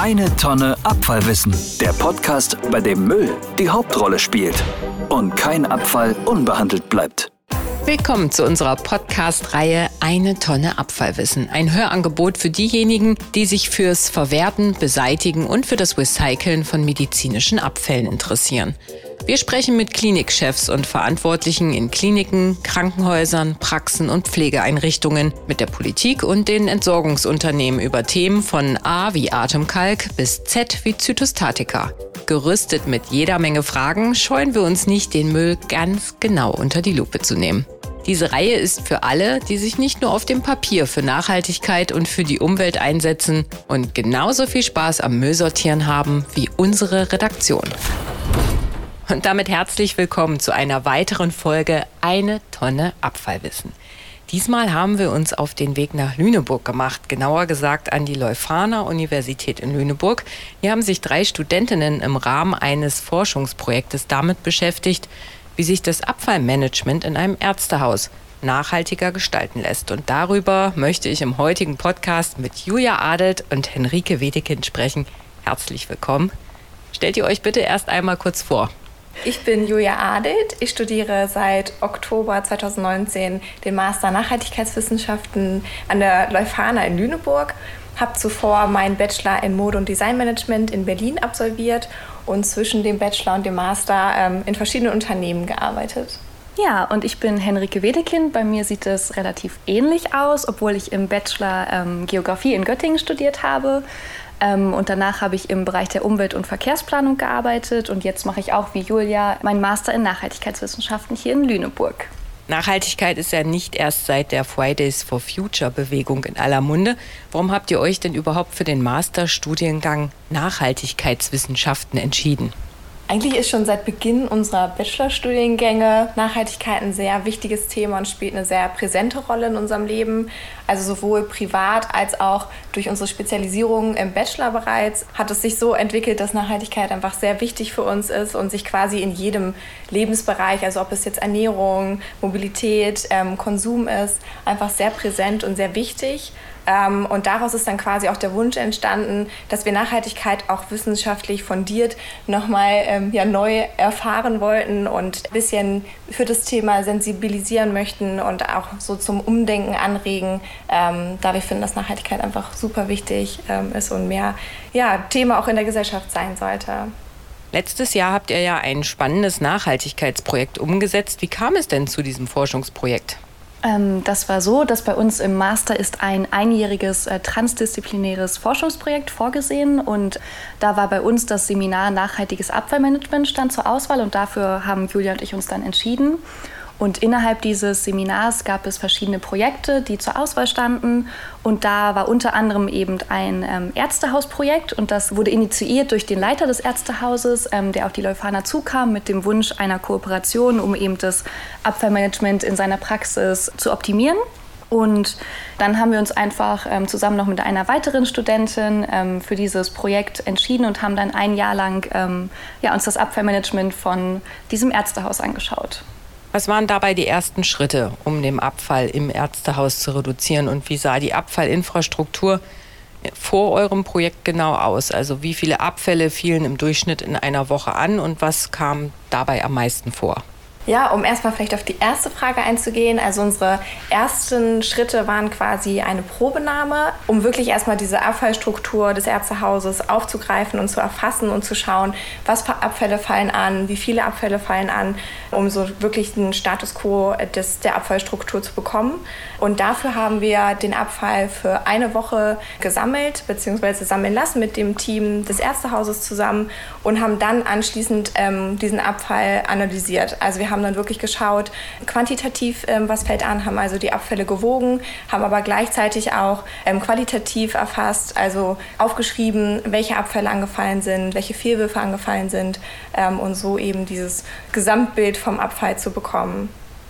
Eine Tonne Abfallwissen. Der Podcast, bei dem Müll die Hauptrolle spielt und kein Abfall unbehandelt bleibt. Willkommen zu unserer Podcast-Reihe Eine Tonne Abfallwissen. Ein Hörangebot für diejenigen, die sich fürs Verwerten, Beseitigen und für das Recyceln von medizinischen Abfällen interessieren. Wir sprechen mit Klinikchefs und Verantwortlichen in Kliniken, Krankenhäusern, Praxen und Pflegeeinrichtungen, mit der Politik und den Entsorgungsunternehmen über Themen von A wie Atemkalk bis Z wie Zytostatika. Gerüstet mit jeder Menge Fragen scheuen wir uns nicht, den Müll ganz genau unter die Lupe zu nehmen. Diese Reihe ist für alle, die sich nicht nur auf dem Papier für Nachhaltigkeit und für die Umwelt einsetzen und genauso viel Spaß am Müllsortieren haben wie unsere Redaktion. Und damit herzlich willkommen zu einer weiteren Folge Eine Tonne Abfallwissen. Diesmal haben wir uns auf den Weg nach Lüneburg gemacht, genauer gesagt an die Leuphana Universität in Lüneburg. Hier haben sich drei Studentinnen im Rahmen eines Forschungsprojektes damit beschäftigt, wie sich das Abfallmanagement in einem Ärztehaus nachhaltiger gestalten lässt. Und darüber möchte ich im heutigen Podcast mit Julia Adelt und Henrike Wedekind sprechen. Herzlich willkommen. Stellt ihr euch bitte erst einmal kurz vor. Ich bin Julia Adelt. Ich studiere seit Oktober 2019 den Master Nachhaltigkeitswissenschaften an der Leuphana in Lüneburg. Habe zuvor meinen Bachelor in Mode- und Designmanagement in Berlin absolviert und zwischen dem Bachelor und dem Master ähm, in verschiedenen Unternehmen gearbeitet. Ja, und ich bin Henrike Wedekind. Bei mir sieht es relativ ähnlich aus, obwohl ich im Bachelor ähm, Geografie in Göttingen studiert habe. Ähm, und danach habe ich im Bereich der Umwelt- und Verkehrsplanung gearbeitet. Und jetzt mache ich auch wie Julia meinen Master in Nachhaltigkeitswissenschaften hier in Lüneburg. Nachhaltigkeit ist ja nicht erst seit der Fridays for Future Bewegung in aller Munde. Warum habt ihr euch denn überhaupt für den Masterstudiengang Nachhaltigkeitswissenschaften entschieden? Eigentlich ist schon seit Beginn unserer Bachelorstudiengänge Nachhaltigkeit ein sehr wichtiges Thema und spielt eine sehr präsente Rolle in unserem Leben. Also sowohl privat als auch durch unsere Spezialisierung im Bachelor bereits hat es sich so entwickelt, dass Nachhaltigkeit einfach sehr wichtig für uns ist und sich quasi in jedem Lebensbereich, also ob es jetzt Ernährung, Mobilität, ähm, Konsum ist, einfach sehr präsent und sehr wichtig. Ähm, und daraus ist dann quasi auch der Wunsch entstanden, dass wir Nachhaltigkeit auch wissenschaftlich fundiert nochmal ähm, ja, neu erfahren wollten und ein bisschen für das Thema sensibilisieren möchten und auch so zum Umdenken anregen, ähm, da wir finden, dass Nachhaltigkeit einfach super wichtig ähm, ist und mehr ja, Thema auch in der Gesellschaft sein sollte. Letztes Jahr habt ihr ja ein spannendes Nachhaltigkeitsprojekt umgesetzt. Wie kam es denn zu diesem Forschungsprojekt? Ähm, das war so, dass bei uns im Master ist ein einjähriges äh, transdisziplinäres Forschungsprojekt vorgesehen und da war bei uns das Seminar Nachhaltiges Abfallmanagement stand zur Auswahl und dafür haben Julia und ich uns dann entschieden. Und innerhalb dieses Seminars gab es verschiedene Projekte, die zur Auswahl standen. Und da war unter anderem eben ein ähm, Ärztehausprojekt. Und das wurde initiiert durch den Leiter des Ärztehauses, ähm, der auf die Leuphana zukam, mit dem Wunsch einer Kooperation, um eben das Abfallmanagement in seiner Praxis zu optimieren. Und dann haben wir uns einfach ähm, zusammen noch mit einer weiteren Studentin ähm, für dieses Projekt entschieden und haben dann ein Jahr lang ähm, ja, uns das Abfallmanagement von diesem Ärztehaus angeschaut. Was waren dabei die ersten Schritte, um den Abfall im Ärztehaus zu reduzieren? Und wie sah die Abfallinfrastruktur vor eurem Projekt genau aus? Also wie viele Abfälle fielen im Durchschnitt in einer Woche an und was kam dabei am meisten vor? Ja, um erstmal vielleicht auf die erste Frage einzugehen. Also unsere ersten Schritte waren quasi eine Probenahme, um wirklich erstmal diese Abfallstruktur des Ärztehauses aufzugreifen und zu erfassen und zu schauen, was für Abfälle fallen an, wie viele Abfälle fallen an, um so wirklich einen Status quo des, der Abfallstruktur zu bekommen. Und dafür haben wir den Abfall für eine Woche gesammelt bzw. sammeln lassen mit dem Team des Ärztehauses zusammen und haben dann anschließend ähm, diesen Abfall analysiert. Also wir haben haben dann wirklich geschaut, quantitativ, ähm, was fällt an, haben also die Abfälle gewogen, haben aber gleichzeitig auch ähm, qualitativ erfasst, also aufgeschrieben, welche Abfälle angefallen sind, welche Fehlwürfe angefallen sind ähm, und so eben dieses Gesamtbild vom Abfall zu bekommen.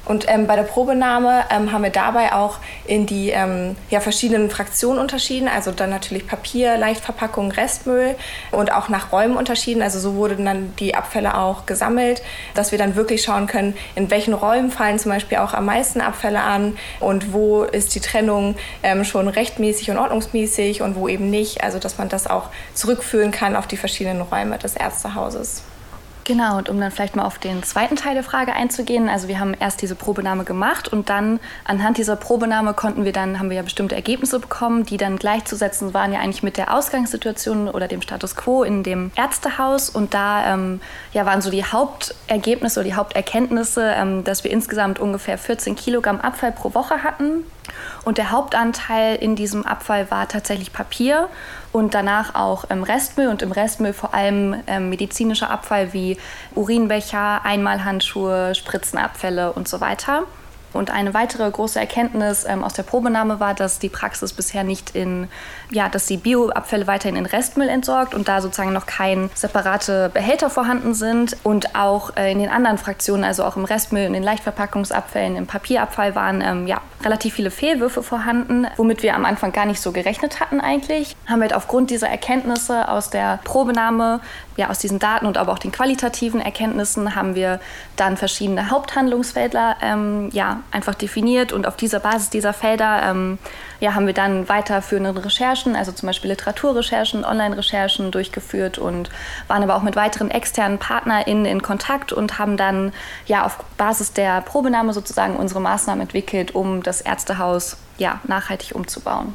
Und ähm, bei der Probenahme ähm, haben wir dabei auch in die ähm, ja, verschiedenen Fraktionen unterschieden. Also dann natürlich Papier, Leichtverpackung, Restmüll und auch nach Räumen unterschieden. Also so wurden dann die Abfälle auch gesammelt, dass wir dann wirklich schauen können, in welchen Räumen fallen zum Beispiel auch am meisten Abfälle an und wo ist die Trennung ähm, schon rechtmäßig und ordnungsmäßig und wo eben nicht. Also dass man das auch zurückführen kann auf die verschiedenen Räume des Ärztehauses. Genau, und um dann vielleicht mal auf den zweiten Teil der Frage einzugehen. Also wir haben erst diese Probenahme gemacht und dann anhand dieser Probenahme konnten wir dann, haben wir ja bestimmte Ergebnisse bekommen, die dann gleichzusetzen waren ja eigentlich mit der Ausgangssituation oder dem Status quo in dem Ärztehaus. Und da ähm, ja, waren so die Hauptergebnisse oder die Haupterkenntnisse, ähm, dass wir insgesamt ungefähr 14 Kilogramm Abfall pro Woche hatten und der Hauptanteil in diesem Abfall war tatsächlich Papier und danach auch ähm, Restmüll und im Restmüll vor allem ähm, medizinischer Abfall wie Urinbecher, Einmalhandschuhe, Spritzenabfälle und so weiter. Und eine weitere große Erkenntnis ähm, aus der Probenahme war, dass die Praxis bisher nicht in, ja, dass die Bioabfälle weiterhin in Restmüll entsorgt und da sozusagen noch kein separate Behälter vorhanden sind. Und auch äh, in den anderen Fraktionen, also auch im Restmüll, in den Leichtverpackungsabfällen, im Papierabfall waren ähm, ja, relativ viele Fehlwürfe vorhanden, womit wir am Anfang gar nicht so gerechnet hatten eigentlich. Haben wir halt aufgrund dieser Erkenntnisse aus der Probenahme, ja, aus diesen Daten und aber auch den qualitativen Erkenntnissen, haben wir dann verschiedene Haupthandlungsfelder ähm, ja, einfach definiert und auf dieser Basis dieser Felder ähm, ja, haben wir dann weiterführende Recherchen, also zum Beispiel Literaturrecherchen, Online-Recherchen durchgeführt und waren aber auch mit weiteren externen PartnerInnen in Kontakt und haben dann ja auf Basis der Probenahme sozusagen unsere Maßnahmen entwickelt, um das Ärztehaus ja, nachhaltig umzubauen.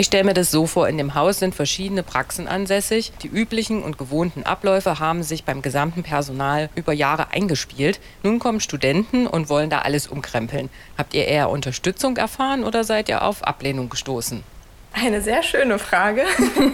Ich stelle mir das so vor, in dem Haus sind verschiedene Praxen ansässig. Die üblichen und gewohnten Abläufe haben sich beim gesamten Personal über Jahre eingespielt. Nun kommen Studenten und wollen da alles umkrempeln. Habt ihr eher Unterstützung erfahren oder seid ihr auf Ablehnung gestoßen? Eine sehr schöne Frage.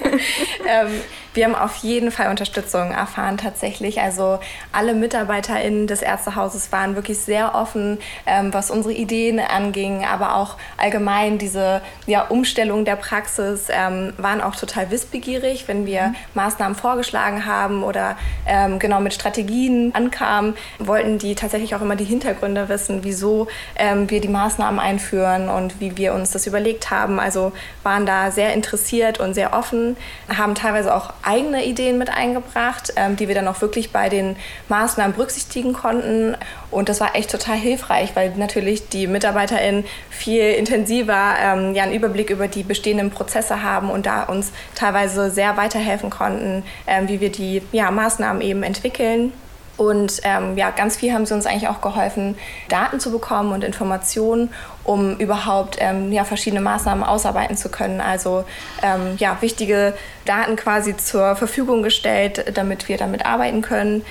ähm, wir haben auf jeden Fall Unterstützung erfahren tatsächlich. Also alle MitarbeiterInnen des Ärztehauses waren wirklich sehr offen, ähm, was unsere Ideen anging, aber auch allgemein diese ja, Umstellung der Praxis ähm, waren auch total wissbegierig, wenn wir mhm. Maßnahmen vorgeschlagen haben oder ähm, genau mit Strategien ankamen, wollten die tatsächlich auch immer die Hintergründe wissen, wieso ähm, wir die Maßnahmen einführen und wie wir uns das überlegt haben. Also waren da sehr interessiert und sehr offen, haben teilweise auch eigene Ideen mit eingebracht, ähm, die wir dann auch wirklich bei den Maßnahmen berücksichtigen konnten. Und das war echt total hilfreich, weil natürlich die MitarbeiterInnen viel intensiver ähm, ja, einen Überblick über die bestehenden Prozesse haben und da uns teilweise sehr weiterhelfen konnten, ähm, wie wir die ja, Maßnahmen eben entwickeln. Und ähm, ja, ganz viel haben sie uns eigentlich auch geholfen, Daten zu bekommen und Informationen, um überhaupt ähm, ja, verschiedene Maßnahmen ausarbeiten zu können. Also ähm, ja, wichtige Daten quasi zur Verfügung gestellt, damit wir damit arbeiten können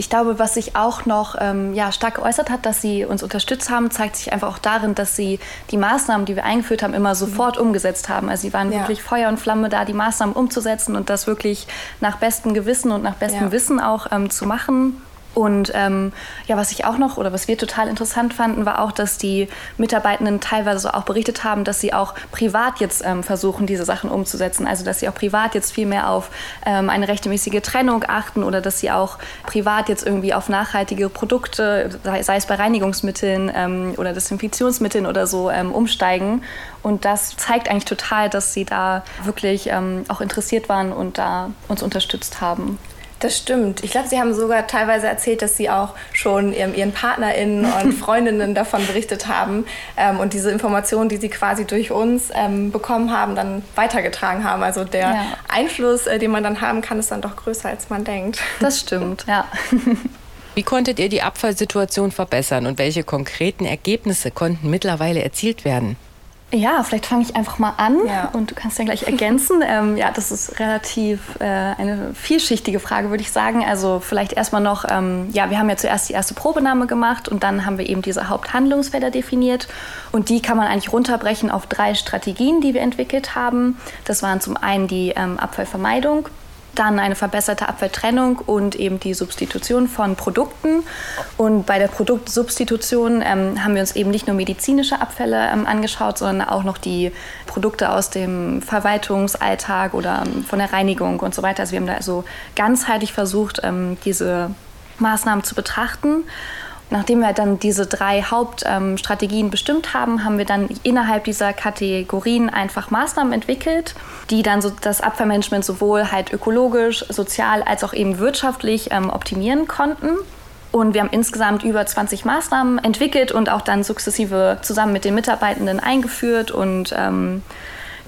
ich glaube, was sich auch noch ähm, ja, stark geäußert hat, dass sie uns unterstützt haben, zeigt sich einfach auch darin, dass sie die Maßnahmen, die wir eingeführt haben, immer sofort mhm. umgesetzt haben. Also sie waren ja. wirklich Feuer und Flamme da, die Maßnahmen umzusetzen und das wirklich nach bestem Gewissen und nach bestem ja. Wissen auch ähm, zu machen. Und ähm, ja, was ich auch noch oder was wir total interessant fanden, war auch, dass die Mitarbeitenden teilweise auch berichtet haben, dass sie auch privat jetzt ähm, versuchen, diese Sachen umzusetzen. Also dass sie auch privat jetzt viel mehr auf ähm, eine rechtmäßige Trennung achten oder dass sie auch privat jetzt irgendwie auf nachhaltige Produkte, sei, sei es bei Reinigungsmitteln ähm, oder Desinfektionsmitteln oder so, ähm, umsteigen. Und das zeigt eigentlich total, dass sie da wirklich ähm, auch interessiert waren und da uns unterstützt haben. Das stimmt. Ich glaube, Sie haben sogar teilweise erzählt, dass Sie auch schon Ihren PartnerInnen und Freundinnen davon berichtet haben ähm, und diese Informationen, die Sie quasi durch uns ähm, bekommen haben, dann weitergetragen haben. Also der ja. Einfluss, äh, den man dann haben kann, ist dann doch größer, als man denkt. Das stimmt, ja. Wie konntet ihr die Abfallsituation verbessern und welche konkreten Ergebnisse konnten mittlerweile erzielt werden? Ja, vielleicht fange ich einfach mal an ja. und du kannst dann gleich ergänzen. ähm, ja, das ist relativ äh, eine vielschichtige Frage, würde ich sagen. Also vielleicht erstmal noch, ähm, ja, wir haben ja zuerst die erste Probenahme gemacht und dann haben wir eben diese Haupthandlungsfelder definiert und die kann man eigentlich runterbrechen auf drei Strategien, die wir entwickelt haben. Das waren zum einen die ähm, Abfallvermeidung, dann eine verbesserte Abfalltrennung und eben die Substitution von Produkten. Und bei der Produktsubstitution ähm, haben wir uns eben nicht nur medizinische Abfälle ähm, angeschaut, sondern auch noch die Produkte aus dem Verwaltungsalltag oder ähm, von der Reinigung und so weiter. Also wir haben da also ganzheitlich versucht, ähm, diese Maßnahmen zu betrachten. Nachdem wir dann diese drei Hauptstrategien ähm, bestimmt haben, haben wir dann innerhalb dieser Kategorien einfach Maßnahmen entwickelt, die dann so das Abfallmanagement sowohl halt ökologisch, sozial als auch eben wirtschaftlich ähm, optimieren konnten. Und wir haben insgesamt über 20 Maßnahmen entwickelt und auch dann sukzessive zusammen mit den Mitarbeitenden eingeführt und ähm,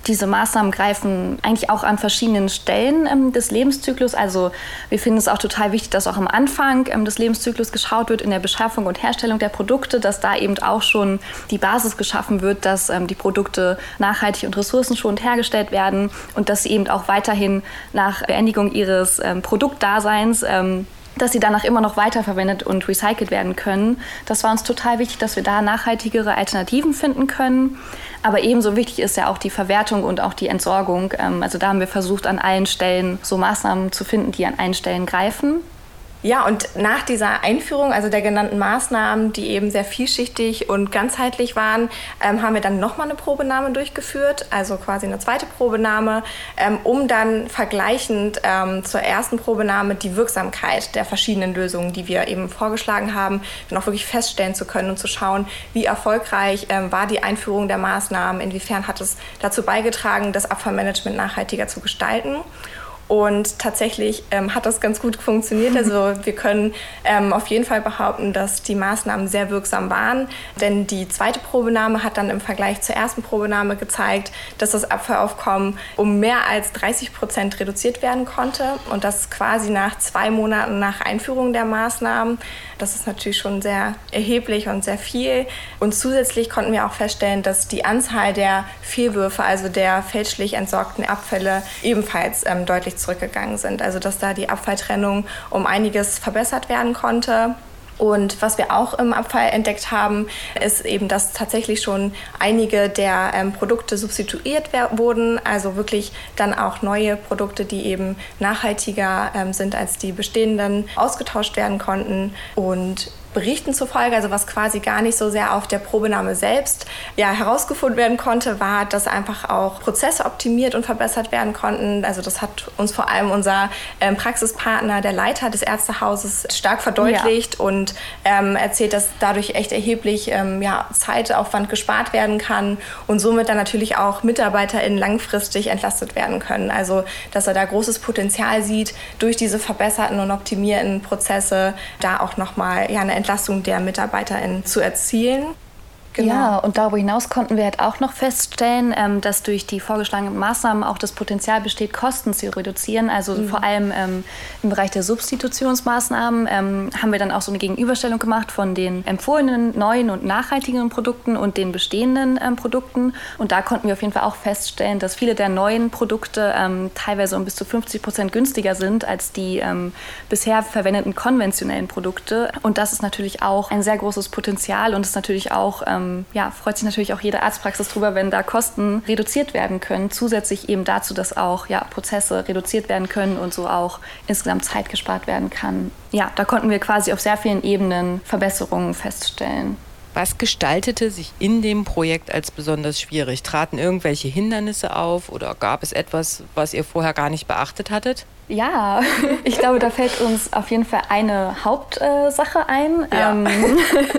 diese Maßnahmen greifen eigentlich auch an verschiedenen Stellen ähm, des Lebenszyklus. Also wir finden es auch total wichtig, dass auch am Anfang ähm, des Lebenszyklus geschaut wird in der Beschaffung und Herstellung der Produkte, dass da eben auch schon die Basis geschaffen wird, dass ähm, die Produkte nachhaltig und ressourcenschonend hergestellt werden und dass sie eben auch weiterhin nach Beendigung ihres ähm, Produktdaseins ähm, dass sie danach immer noch weiterverwendet und recycelt werden können. Das war uns total wichtig, dass wir da nachhaltigere Alternativen finden können. Aber ebenso wichtig ist ja auch die Verwertung und auch die Entsorgung. Ähm, also da haben wir versucht, an allen Stellen so Maßnahmen zu finden, die an allen Stellen greifen. Ja, und nach dieser Einführung, also der genannten Maßnahmen, die eben sehr vielschichtig und ganzheitlich waren, ähm, haben wir dann nochmal eine Probenahme durchgeführt, also quasi eine zweite Probenahme, ähm, um dann vergleichend ähm, zur ersten Probenahme die Wirksamkeit der verschiedenen Lösungen, die wir eben vorgeschlagen haben, auch wirklich feststellen zu können und zu schauen, wie erfolgreich ähm, war die Einführung der Maßnahmen, inwiefern hat es dazu beigetragen, das Abfallmanagement nachhaltiger zu gestalten. Und tatsächlich ähm, hat das ganz gut funktioniert. Also wir können ähm, auf jeden Fall behaupten, dass die Maßnahmen sehr wirksam waren. Denn die zweite Probenahme hat dann im Vergleich zur ersten Probenahme gezeigt, dass das Abfallaufkommen um mehr als 30 Prozent reduziert werden konnte. Und das quasi nach zwei Monaten nach Einführung der Maßnahmen. Das ist natürlich schon sehr erheblich und sehr viel. Und zusätzlich konnten wir auch feststellen, dass die Anzahl der Fehlwürfe, also der fälschlich entsorgten Abfälle, ebenfalls ähm, deutlich zurückgegangen sind. Also dass da die Abfalltrennung um einiges verbessert werden konnte. Und was wir auch im Abfall entdeckt haben, ist eben, dass tatsächlich schon einige der ähm, Produkte substituiert wurden, also wirklich dann auch neue Produkte, die eben nachhaltiger ähm, sind als die bestehenden, ausgetauscht werden konnten. Und Berichten zufolge, also was quasi gar nicht so sehr auf der Probenahme selbst ja, herausgefunden werden konnte, war, dass einfach auch Prozesse optimiert und verbessert werden konnten. Also das hat uns vor allem unser ähm, Praxispartner, der Leiter des Ärztehauses, stark verdeutlicht ja. und ähm, erzählt, dass dadurch echt erheblich ähm, ja, Zeitaufwand gespart werden kann und somit dann natürlich auch MitarbeiterInnen langfristig entlastet werden können. Also dass er da großes Potenzial sieht, durch diese verbesserten und optimierten Prozesse da auch nochmal ja, eine Entlassung der MitarbeiterInnen zu erzielen. Genau. Ja, und darüber hinaus konnten wir halt auch noch feststellen, ähm, dass durch die vorgeschlagenen Maßnahmen auch das Potenzial besteht, Kosten zu reduzieren. Also mhm. vor allem ähm, im Bereich der Substitutionsmaßnahmen ähm, haben wir dann auch so eine Gegenüberstellung gemacht von den empfohlenen neuen und nachhaltigeren Produkten und den bestehenden ähm, Produkten. Und da konnten wir auf jeden Fall auch feststellen, dass viele der neuen Produkte ähm, teilweise um bis zu 50 Prozent günstiger sind als die ähm, bisher verwendeten konventionellen Produkte. Und das ist natürlich auch ein sehr großes Potenzial und ist natürlich auch ähm, ja, freut sich natürlich auch jede Arztpraxis drüber, wenn da Kosten reduziert werden können. Zusätzlich eben dazu, dass auch ja, Prozesse reduziert werden können und so auch insgesamt Zeit gespart werden kann. Ja, da konnten wir quasi auf sehr vielen Ebenen Verbesserungen feststellen. Was gestaltete sich in dem Projekt als besonders schwierig? Traten irgendwelche Hindernisse auf oder gab es etwas, was ihr vorher gar nicht beachtet hattet? Ja, ich glaube, da fällt uns auf jeden Fall eine Hauptsache ein. Ja. Ähm,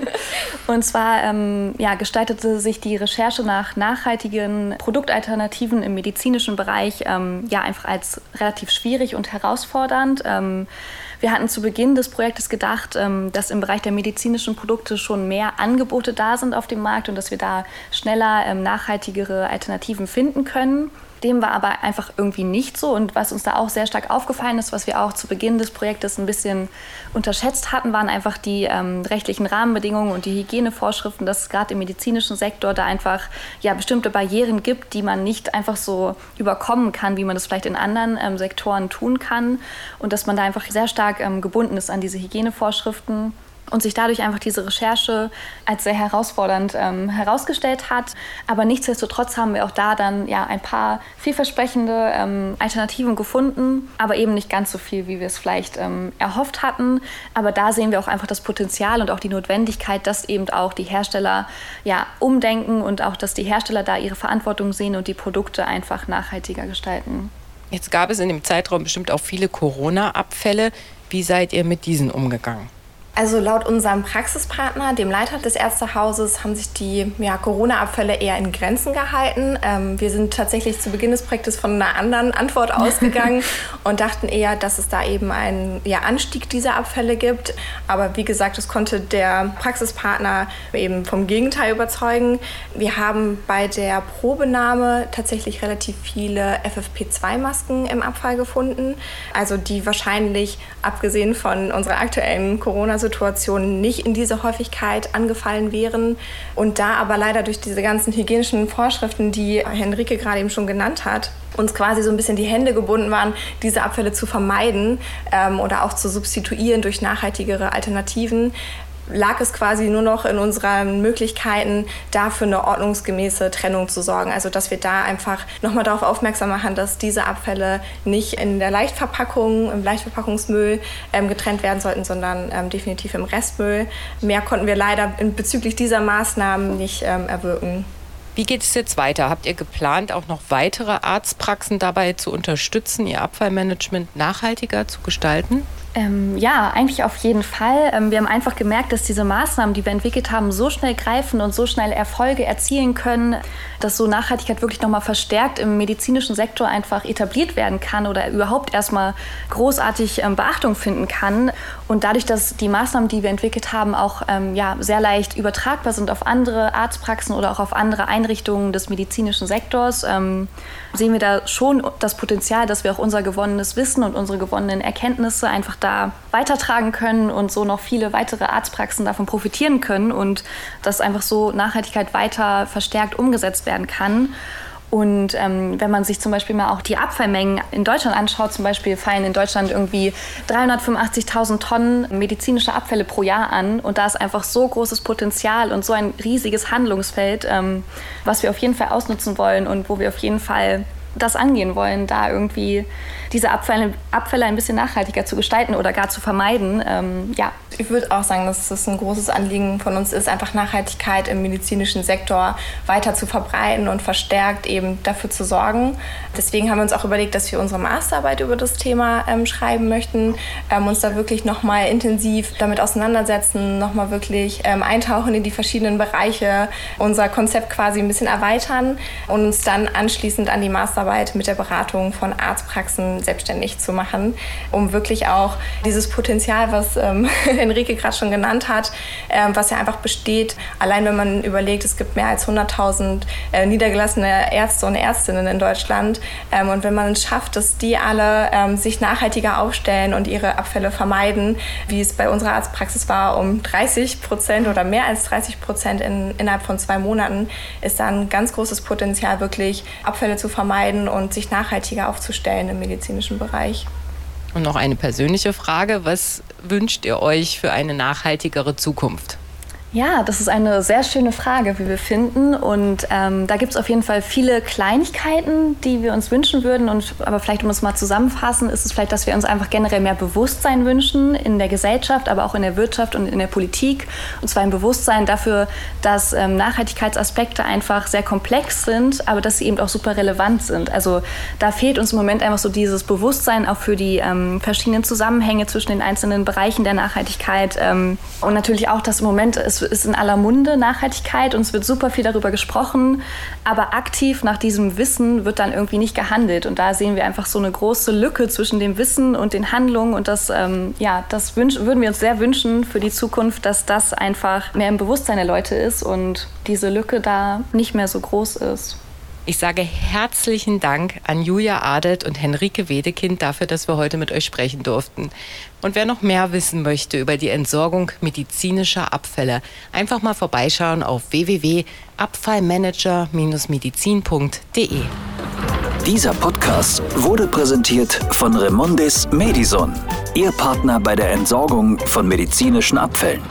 und zwar ähm, ja, gestaltete sich die Recherche nach nachhaltigen Produktalternativen im medizinischen Bereich ähm, ja einfach als relativ schwierig und herausfordernd. Wir hatten zu Beginn des Projektes gedacht, dass im Bereich der medizinischen Produkte schon mehr Angebote da sind auf dem Markt und dass wir da schneller nachhaltigere Alternativen finden können. Dem war aber einfach irgendwie nicht so. Und was uns da auch sehr stark aufgefallen ist, was wir auch zu Beginn des Projektes ein bisschen unterschätzt hatten, waren einfach die ähm, rechtlichen Rahmenbedingungen und die Hygienevorschriften, dass es gerade im medizinischen Sektor da einfach ja, bestimmte Barrieren gibt, die man nicht einfach so überkommen kann, wie man das vielleicht in anderen ähm, Sektoren tun kann. Und dass man da einfach sehr stark ähm, gebunden ist an diese Hygienevorschriften und sich dadurch einfach diese Recherche als sehr herausfordernd ähm, herausgestellt hat. Aber nichtsdestotrotz haben wir auch da dann ja ein paar vielversprechende ähm, Alternativen gefunden, aber eben nicht ganz so viel, wie wir es vielleicht ähm, erhofft hatten. Aber da sehen wir auch einfach das Potenzial und auch die Notwendigkeit, dass eben auch die Hersteller ja umdenken und auch, dass die Hersteller da ihre Verantwortung sehen und die Produkte einfach nachhaltiger gestalten. Jetzt gab es in dem Zeitraum bestimmt auch viele Corona-Abfälle. Wie seid ihr mit diesen umgegangen? Also laut unserem Praxispartner, dem Leiter des Ärztehauses, haben sich die ja, Corona-Abfälle eher in Grenzen gehalten. Ähm, wir sind tatsächlich zu Beginn des Projektes von einer anderen Antwort ausgegangen und dachten eher, dass es da eben einen ja, Anstieg dieser Abfälle gibt. Aber wie gesagt, das konnte der Praxispartner eben vom Gegenteil überzeugen. Wir haben bei der Probenahme tatsächlich relativ viele FFP2-Masken im Abfall gefunden. Also die wahrscheinlich, abgesehen von unserer aktuellen Corona- Situationen nicht in dieser Häufigkeit angefallen wären. Und da aber leider durch diese ganzen hygienischen Vorschriften, die Henrike gerade eben schon genannt hat, uns quasi so ein bisschen die Hände gebunden waren, diese Abfälle zu vermeiden ähm, oder auch zu substituieren durch nachhaltigere Alternativen, lag es quasi nur noch in unseren Möglichkeiten, dafür eine ordnungsgemäße Trennung zu sorgen. Also dass wir da einfach nochmal darauf aufmerksam machen, dass diese Abfälle nicht in der Leichtverpackung, im Leichtverpackungsmüll ähm, getrennt werden sollten, sondern ähm, definitiv im Restmüll. Mehr konnten wir leider bezüglich dieser Maßnahmen nicht ähm, erwirken. Wie geht es jetzt weiter? Habt ihr geplant, auch noch weitere Arztpraxen dabei zu unterstützen, ihr Abfallmanagement nachhaltiger zu gestalten? Ähm, ja, eigentlich auf jeden Fall. Ähm, wir haben einfach gemerkt, dass diese Maßnahmen, die wir entwickelt haben, so schnell greifen und so schnell Erfolge erzielen können, dass so Nachhaltigkeit wirklich nochmal verstärkt im medizinischen Sektor einfach etabliert werden kann oder überhaupt erstmal großartig ähm, Beachtung finden kann. Und dadurch, dass die Maßnahmen, die wir entwickelt haben, auch ähm, ja, sehr leicht übertragbar sind auf andere Arztpraxen oder auch auf andere Einrichtungen des medizinischen Sektors, ähm, sehen wir da schon das Potenzial, dass wir auch unser gewonnenes Wissen und unsere gewonnenen Erkenntnisse einfach da weitertragen können und so noch viele weitere Arztpraxen davon profitieren können und dass einfach so Nachhaltigkeit weiter verstärkt umgesetzt werden kann. Und ähm, wenn man sich zum Beispiel mal auch die Abfallmengen in Deutschland anschaut, zum Beispiel fallen in Deutschland irgendwie 385.000 Tonnen medizinische Abfälle pro Jahr an. Und da ist einfach so großes Potenzial und so ein riesiges Handlungsfeld, ähm, was wir auf jeden Fall ausnutzen wollen und wo wir auf jeden Fall das angehen wollen, da irgendwie diese Abfälle, Abfälle ein bisschen nachhaltiger zu gestalten oder gar zu vermeiden. Ähm, ja. Ich würde auch sagen, dass das ein großes Anliegen von uns ist, einfach Nachhaltigkeit im medizinischen Sektor weiter zu verbreiten und verstärkt eben dafür zu sorgen. Deswegen haben wir uns auch überlegt, dass wir unsere Masterarbeit über das Thema ähm, schreiben möchten, ähm, uns da wirklich nochmal intensiv damit auseinandersetzen, nochmal wirklich ähm, eintauchen in die verschiedenen Bereiche, unser Konzept quasi ein bisschen erweitern und uns dann anschließend an die Masterarbeit mit der Beratung von Arztpraxen selbstständig zu machen, um wirklich auch dieses Potenzial, was ähm, Enrique gerade schon genannt hat, ähm, was ja einfach besteht, allein wenn man überlegt, es gibt mehr als 100.000 äh, niedergelassene Ärzte und Ärztinnen in Deutschland ähm, und wenn man es schafft, dass die alle ähm, sich nachhaltiger aufstellen und ihre Abfälle vermeiden, wie es bei unserer Arztpraxis war, um 30 Prozent oder mehr als 30 Prozent in, innerhalb von zwei Monaten, ist da ein ganz großes Potenzial, wirklich Abfälle zu vermeiden und sich nachhaltiger aufzustellen im Medizin medizinischen Bereich. Und noch eine persönliche Frage. Was wünscht ihr euch für eine nachhaltigere Zukunft? Ja, das ist eine sehr schöne Frage, wie wir finden. Und ähm, da gibt es auf jeden Fall viele Kleinigkeiten, die wir uns wünschen würden. Und aber vielleicht, um es mal zusammenfassen, ist es vielleicht, dass wir uns einfach generell mehr Bewusstsein wünschen in der Gesellschaft, aber auch in der Wirtschaft und in der Politik. Und zwar ein Bewusstsein dafür, dass ähm, Nachhaltigkeitsaspekte einfach sehr komplex sind, aber dass sie eben auch super relevant sind. Also da fehlt uns im Moment einfach so dieses Bewusstsein auch für die ähm, verschiedenen Zusammenhänge zwischen den einzelnen Bereichen der Nachhaltigkeit. Ähm, und natürlich auch, dass im Moment es ist in aller Munde Nachhaltigkeit und es wird super viel darüber gesprochen, aber aktiv nach diesem Wissen wird dann irgendwie nicht gehandelt. Und da sehen wir einfach so eine große Lücke zwischen dem Wissen und den Handlungen. Und das, ähm, ja, das würden wir uns sehr wünschen für die Zukunft, dass das einfach mehr im Bewusstsein der Leute ist und diese Lücke da nicht mehr so groß ist. Ich sage herzlichen Dank an Julia Adelt und Henrike Wedekind dafür, dass wir heute mit euch sprechen durften. Und wer noch mehr wissen möchte über die Entsorgung medizinischer Abfälle, einfach mal vorbeischauen auf www.abfallmanager-medizin.de. Dieser Podcast wurde präsentiert von Remondis Medison, Ihr Partner bei der Entsorgung von medizinischen Abfällen.